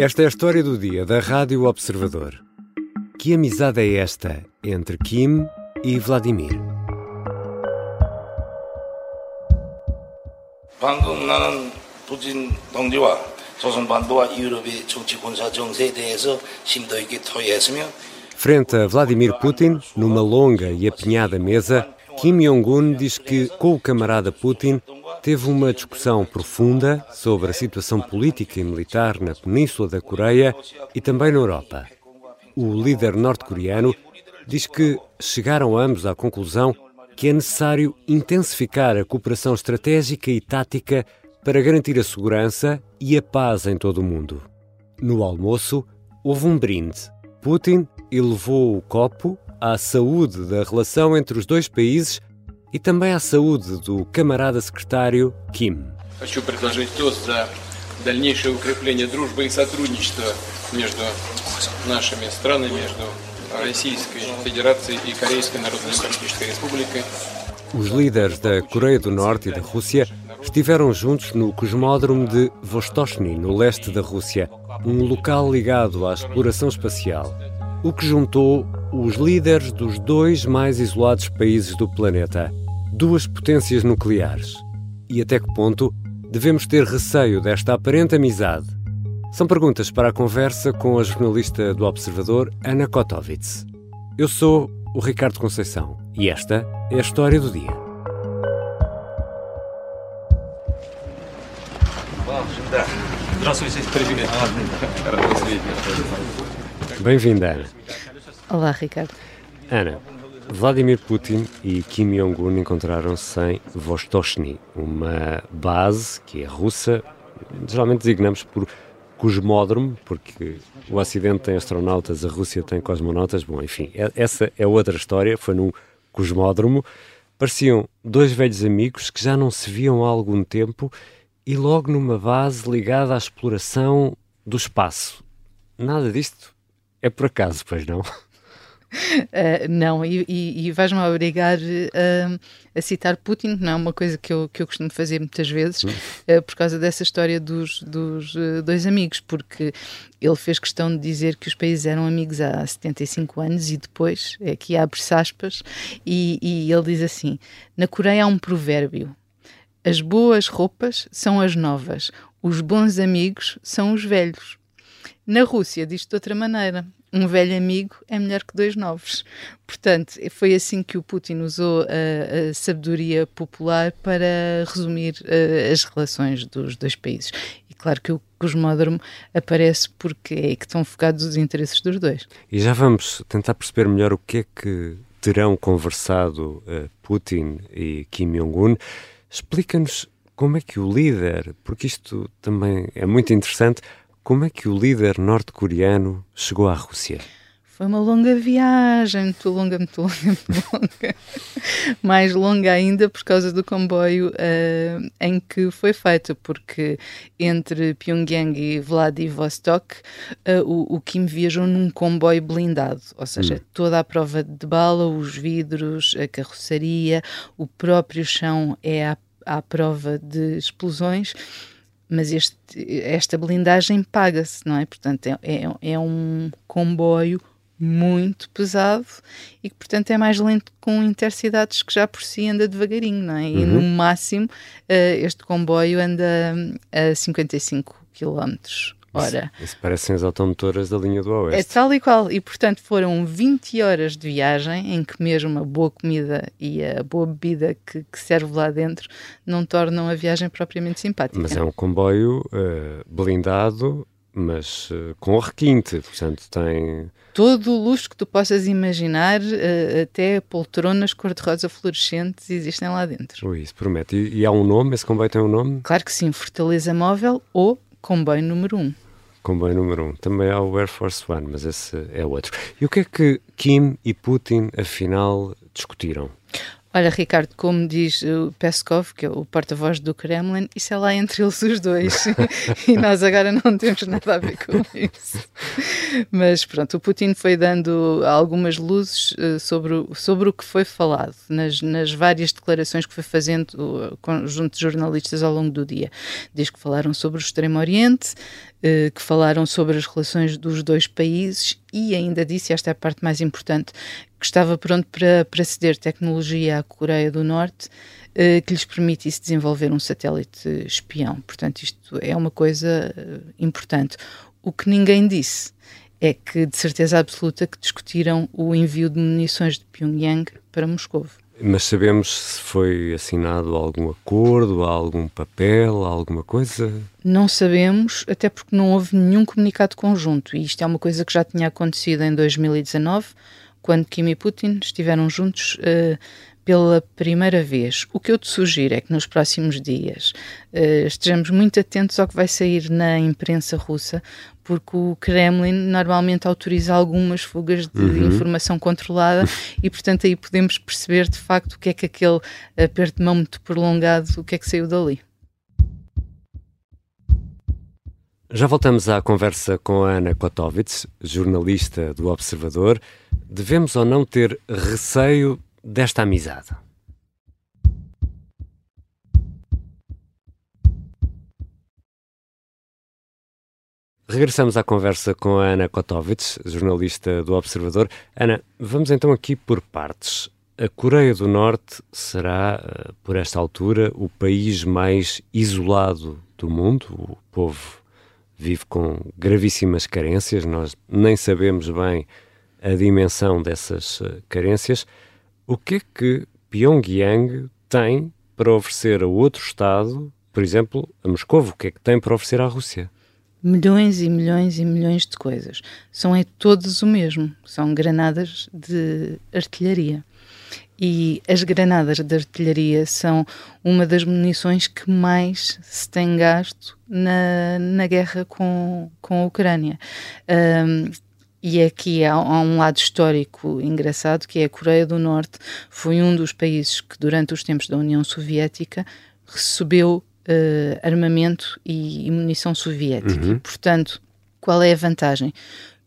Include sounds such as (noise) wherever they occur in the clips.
Esta é a história do dia da Rádio Observador. Que amizade é esta entre Kim e Vladimir? 방금 나는 부진 동지와 조선반도와 유럽의 정치 군사 정세에 대해서 심도 있게 토의했으며 Frente a Vladimir Putin, numa longa e apinhada mesa, Kim Jong-un diz que, com o camarada Putin, teve uma discussão profunda sobre a situação política e militar na Península da Coreia e também na Europa. O líder norte-coreano diz que chegaram ambos à conclusão que é necessário intensificar a cooperação estratégica e tática para garantir a segurança e a paz em todo o mundo. No almoço, houve um brinde. Putin elevou o copo à saúde da relação entre os dois países e também à saúde do camarada secretário Kim. Хочу предложить тост за дальнейшее укрепление дружбы и сотрудничества между нашими странами, между Российской Федерацией и Корейской Народно-Демократической Республикой. Os líderes da Coreia do Norte e da Rússia estiveram juntos no cosmódromo de Vostochny, no leste da Rússia, um local ligado à exploração espacial, o que juntou os líderes dos dois mais isolados países do planeta, duas potências nucleares? E até que ponto devemos ter receio desta aparente amizade? São perguntas para a conversa com a jornalista do Observador, Ana Kotovits. Eu sou o Ricardo Conceição e esta é a história do dia. Bem-vinda, Ana. Olá, Ricardo. Ana, Vladimir Putin e Kim Jong-un encontraram-se em Vostochny, uma base que é russa, geralmente designamos por cosmódromo, porque o Ocidente tem astronautas, a Rússia tem cosmonautas, bom, enfim, é- essa é outra história, foi num cosmódromo. Pareciam dois velhos amigos que já não se viam há algum tempo e logo numa base ligada à exploração do espaço. Nada disto é por acaso, pois não? Uh, (laughs) não, e, e, e vais-me obrigar uh, a citar Putin, não é uma coisa que eu, que eu costumo fazer muitas vezes, uh, por causa dessa história dos, dos uh, dois amigos, porque ele fez questão de dizer que os países eram amigos há 75 anos e depois, aqui abre-se aspas, e, e ele diz assim: na Coreia há um provérbio. As boas roupas são as novas, os bons amigos são os velhos. Na Rússia, diz de outra maneira: um velho amigo é melhor que dois novos. Portanto, foi assim que o Putin usou a, a sabedoria popular para resumir as relações dos dois países. E claro que o cosmódromo aparece porque é que estão focados os interesses dos dois. E já vamos tentar perceber melhor o que é que terão conversado uh, Putin e Kim Jong-un. Explica-nos como é que o líder, porque isto também é muito interessante, como é que o líder norte-coreano chegou à Rússia? Foi uma longa viagem, muito longa, muito longa, (laughs) muito longa. Mais longa ainda por causa do comboio uh, em que foi feito, porque entre Pyongyang e Vladivostok, uh, o, o, Kim viajou num comboio blindado, ou seja, hum. toda a prova de bala, os vidros, a carroçaria, o próprio chão é à, à prova de explosões mas este, esta blindagem paga-se, não é? Portanto, é, é, é, um comboio muito pesado e que, portanto, é mais lento com intercidades que já por si anda devagarinho, não é? E Uhum. no máximo, uh, este comboio anda a 55 km hora. Isso, isso parecem as automotoras da linha do É Oeste. tal e qual. E, portanto, foram 20 horas de viagem em que mesmo a boa comida e a boa bebida que, que serve lá dentro não tornam a viagem propriamente simpática. Mas é um comboio uh, blindado, mas uh, com requinte, portanto tem... Todo o luxo que tu possas imaginar, uh, até poltronas cor-de-rosa fluorescentes existem lá dentro. Ui, isso promete. E, e há um nome? Esse comboio tem um nome? Claro que sim, Fortaleza Móvel ou comboio número 1. Um. Comboio número 1. Um. Também há o Air Force One, mas esse é outro. E o que é que Kim e Putin, afinal, discutiram? Olha, Ricardo, como diz o Peskov, que é o porta-voz do Kremlin, isso é lá entre eles os dois. (laughs) e nós agora não temos nada a ver com isso. Mas pronto, o Putin foi dando algumas luzes uh, sobre, o, sobre o que foi falado nas, nas várias declarações que foi fazendo junto de jornalistas ao longo do dia. Diz que falaram sobre o Extremo Oriente, uh, que falaram sobre as relações dos dois países e ainda disse, esta é a parte mais importante, que estava pronto para, para ceder tecnologia à Coreia do Norte uh, que lhes permitisse desenvolver um satélite espião. Portanto, isto é uma coisa uh, importante. O que ninguém disse é que, de certeza absoluta, que discutiram o envio de munições de Pyongyang para Moscou. Mas sabemos se foi assinado algum acordo, algum papel, alguma coisa? Não sabemos, até porque não houve nenhum comunicado conjunto. E isto é uma coisa que já tinha acontecido em 2019 quando Kim e Putin estiveram juntos uh, pela primeira vez. O que eu te sugiro é que nos próximos dias uh, estejamos muito atentos ao que vai sair na imprensa russa, porque o Kremlin normalmente autoriza algumas fugas de uhum. informação controlada e, portanto, aí podemos perceber de facto o que é que aquele aperto de mão muito prolongado, o que é que saiu dali. Já voltamos à conversa com a Ana Kotovitz, jornalista do Observador. Devemos ou não ter receio desta amizade? Regressamos à conversa com a Ana Kotovitz, jornalista do Observador. Ana, vamos então aqui por partes. A Coreia do Norte será, eh, por esta altura, o país mais isolado do mundo. O povo vive com gravíssimas carências, nós nem sabemos bem a dimensão dessas eh, carências. O que é que Pyongyang tem para oferecer a outro Estado, por exemplo, a Moscou? O que é que tem para oferecer à Rússia? Milhões e milhões e milhões de coisas. São é todos o mesmo. São granadas de artilharia. E as granadas de artilharia são uma das munições que mais se tem gasto na, na guerra com, com a Ucrânia. Um, e aqui há, há, um lado histórico engraçado que é a Coreia do Norte foi um dos países que durante os tempos da União Soviética recebeu uh, armamento e, e, munição soviética. Uhum. Portanto, qual é a vantagem?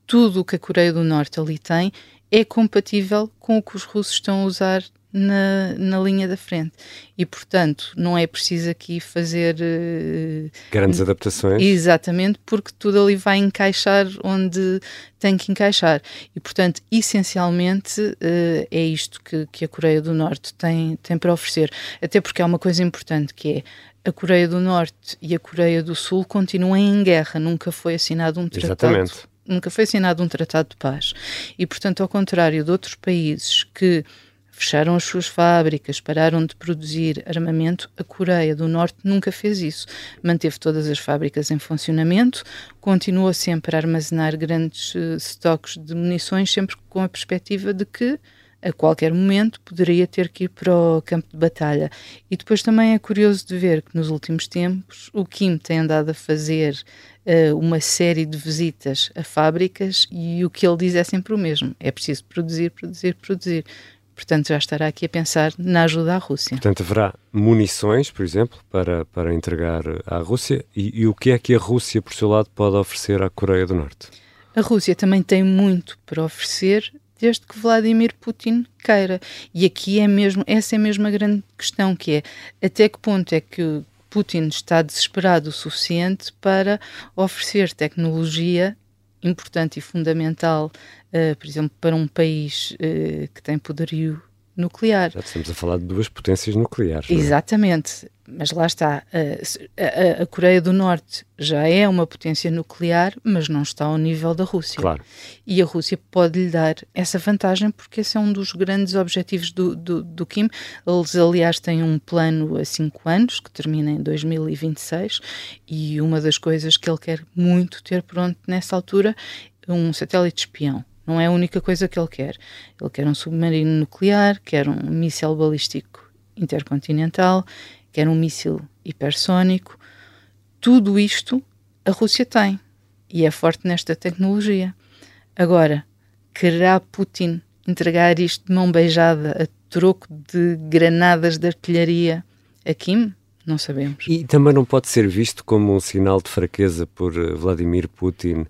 Tudo o que a Coreia do Norte ali tem é compatível com o que os russos estão a usar na, na linha da frente. E, portanto, não é preciso aqui fazer. Uh, Grandes adaptações. Exatamente, porque tudo ali vai encaixar onde tem que encaixar. E, portanto, essencialmente uh, é isto que, que a Coreia do Norte tem, tem para oferecer. Até porque há uma coisa importante que é a Coreia do Norte e a Coreia do Sul continuam em guerra, nunca foi assinado um tratado. Exatamente nunca foi assinado um tratado de paz. E, portanto, ao contrário de outros países que fecharam as suas fábricas, pararam de produzir armamento, a Coreia do Norte nunca fez isso. Manteve todas as fábricas em funcionamento, continuou sempre a armazenar grandes uh, estoques de munições, sempre com a perspectiva de que a qualquer momento poderia ter que ir para o campo de batalha. E depois também é curioso de ver que nos últimos tempos o Kim tem andado a fazer uh, uma série de visitas a fábricas e o que ele diz é sempre o mesmo: é preciso produzir, produzir, produzir. Portanto, já estará aqui a pensar na ajuda à Rússia. Portanto, haverá munições, por exemplo, para, para entregar à Rússia. E, e o que é que a Rússia, por seu lado, pode oferecer à Coreia do Norte? A Rússia também tem muito para oferecer, desde que Vladimir Putin queira. E aqui é mesmo, essa é mesmo a grande questão, que é até que ponto é que Putin está desesperado o suficiente para oferecer tecnologia importante e fundamental, uh, por exemplo, para um país uh, que tem poderio nuclear. Já estamos a falar de duas potências nucleares. É? Exatamente, mas lá está. A, a, a, Coreia do Norte já é uma potência nuclear, mas não está ao nível da Rússia. Claro. E a Rússia pode lhe dar essa vantagem, porque esse é um dos grandes objetivos do, do, do Kim. Eles, aliás, têm um plano a cinco anos, que termina em 2026, e uma das coisas que ele quer muito ter pronto nessa altura é um satélite espião não é a única coisa que ele quer. Ele quer um submarino nuclear, quer um míssil balístico intercontinental, quer um míssil hipersónico. Tudo isto a Rússia tem e é forte nesta tecnologia. Agora, quererá Putin entregar isto de mão beijada a troco de granadas de artilharia a Kim? Não sabemos. E também não pode ser visto como um sinal de fraqueza por eh, Vladimir Putin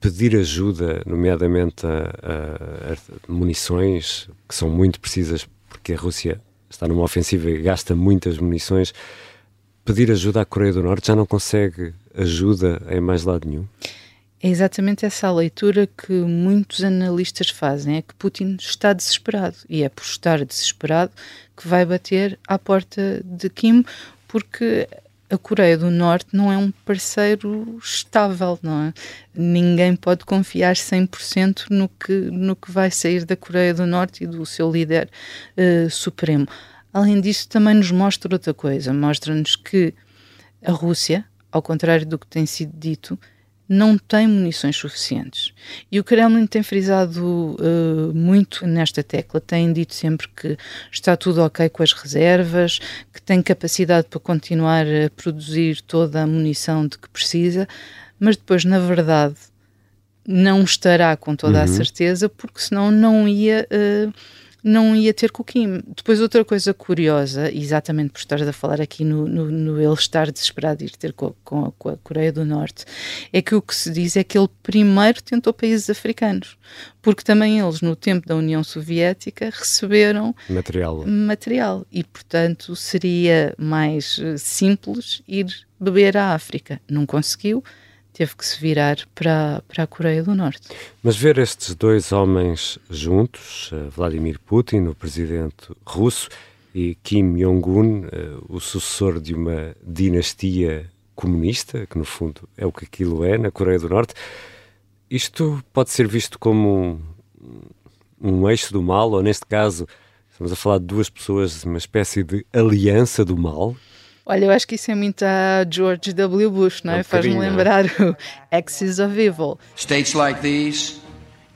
pedir ajuda, nomeadamente a, a, a munições que são muito precisas, porque a Rússia está numa ofensiva e gasta muitas munições. Pedir ajuda à Coreia do Norte já não consegue ajuda em mais lado nenhum? É exatamente essa a leitura que muitos analistas fazem, é que Putin está desesperado e é por estar desesperado que vai bater à porta de Kim, porque a Coreia do Norte não é um parceiro estável, não é? Ninguém pode confiar 100% no que, no que vai sair da Coreia do Norte e do seu líder uh, supremo. Além disso, também nos mostra outra coisa, mostra-nos que a Rússia, ao contrário do que tem sido dito, não tem munições suficientes. E o Kremlin tem frisado uh, muito nesta tecla, tem dito sempre que está tudo ok com as reservas, que tem capacidade para continuar a produzir toda a munição de que precisa, mas depois, na verdade, não estará com toda uhum. a certeza, porque senão não ia. Uh, não ia ter com o Kim. Depois, outra coisa curiosa, exatamente por estar a falar aqui no, no, no ele estar desesperado de ir ter com, com, a, com, a, Coreia do Norte, é que o que se diz é que ele primeiro tentou países africanos, porque também eles, no tempo da União Soviética, receberam material. material e, portanto, seria mais eh, simples ir beber à África. Não conseguiu teve que se virar para, para a Coreia do Norte. Mas ver estes dois homens juntos, eh, Vladimir Putin, o presidente russo, e Kim Jong-un, eh, o sucessor de uma dinastia comunista, que no fundo é o que aquilo é na Coreia do Norte, isto pode ser visto como um, um eixo do mal, ou neste caso, estamos a falar de duas pessoas, uma espécie de aliança do mal, Olha, eu acho que isso é muito a George W. Bush, não é? um Faz-me é? lembrar o Axis of Evil. States like these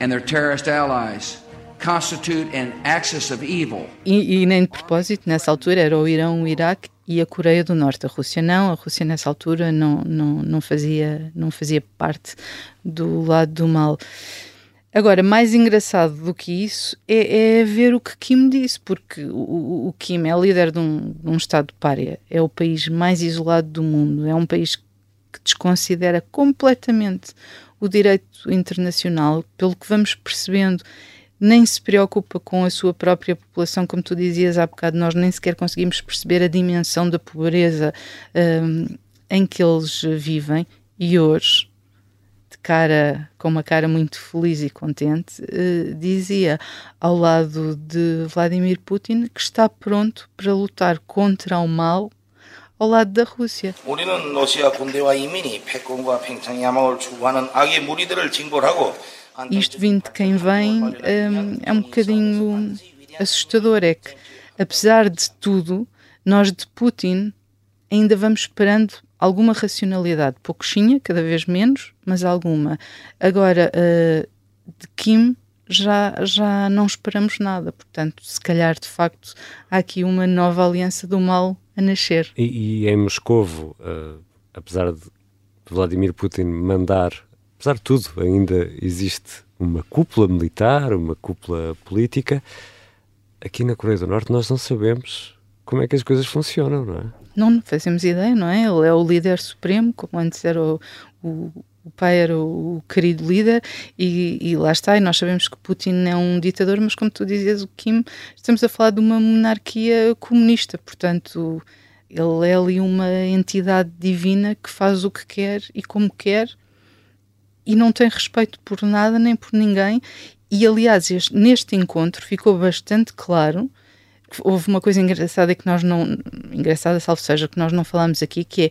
and their terrorist allies constitute an axis of evil. E, e nem de propósito, nessa altura era o Irão, o Iraque e a Coreia do Norte. A Rússia não, a Rússia nessa altura não, não, não, fazia, não fazia parte do lado do mal. Agora, mais engraçado do que isso é, é ver o que Kim disse, porque o, o Kim é líder de um, de um Estado párea, é o país mais isolado do mundo, é um país que desconsidera completamente o direito internacional, pelo que vamos percebendo, nem se preocupa com a sua própria população, como tu dizias há bocado, nós nem sequer conseguimos perceber a dimensão da pobreza um, em que eles vivem, e hoje cara, com uma cara muito feliz e contente, uh, dizia ao lado de Vladimir Putin que está pronto para lutar contra o mal ao lado da Rússia. Isto vindo de quem vem um, é um bocadinho assustador, é que apesar de tudo, nós de Putin ainda vamos esperando alguma racionalidade, pouquinha, cada vez menos, mas alguma. Agora, uh, de Kim já, já não esperamos nada, portanto, se calhar de facto há aqui uma nova aliança do mal a nascer. E, e em Moscovo, uh, apesar de Vladimir Putin mandar, apesar de tudo, ainda existe uma cúpula militar, uma cúpula política. Aqui na Coreia do Norte nós não sabemos como é que as coisas funcionam, não é? Não fazemos ideia, não é? Ele é o líder supremo, como antes era o, o, o pai era o, querido líder, e, e, lá está. E nós sabemos que Putin é um ditador, mas como tu dizias, o Kim, estamos a falar de uma monarquia comunista, portanto, ele é ali uma entidade divina que faz o que quer e como quer e não tem respeito por nada nem por ninguém. E aliás, este, neste encontro ficou bastante claro houve uma coisa engraçada que nós não. engraçada, salvo seja, que nós não falamos aqui, que é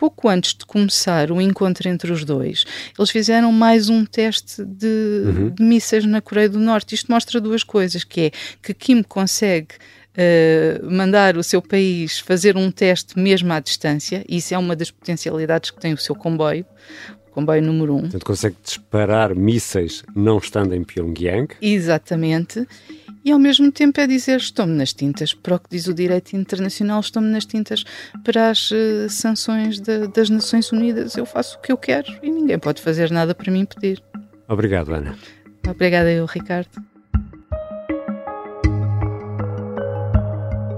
pouco antes de começar o encontro entre os dois, eles fizeram mais um teste de, uhum. de mísseis na Coreia do Norte. Isto mostra duas coisas, que é que Kim consegue uh, mandar o seu país fazer um teste mesmo à distância, isso é uma das potencialidades que tem o seu comboio, comboio número 1. Um. Portanto, consegue disparar mísseis não estando em Pyongyang. Exatamente e ao mesmo tempo é dizer estou-me nas tintas para o que diz o direito internacional, estou-me nas tintas para as uh, sanções de, das Nações Unidas. Eu faço o que eu quero e ninguém pode fazer nada para me impedir. Obrigado, Ana. Obrigada eu, Ricardo.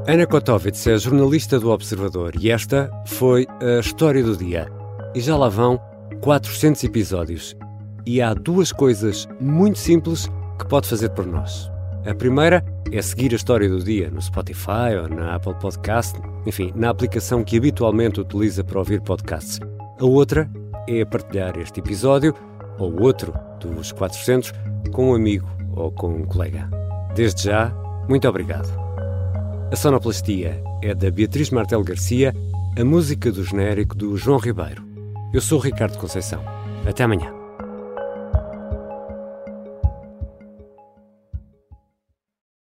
Ana Kotovitz é jornalista do Observador e esta foi a história do dia. E já lá vão 400 episódios. E há duas coisas muito simples que pode fazer por nós. A primeira é seguir a história do dia no Spotify ou na Apple Podcast, enfim, na aplicação que habitualmente utiliza para ouvir podcasts. A outra é partilhar este episódio ou outro dos 400 com um amigo ou com um colega. Desde já, muito obrigado. A sonoplastia é da Beatriz Martel Garcia, a música do genérico do João Ribeiro. Eu sou Ricardo Conceição. Até amanhã.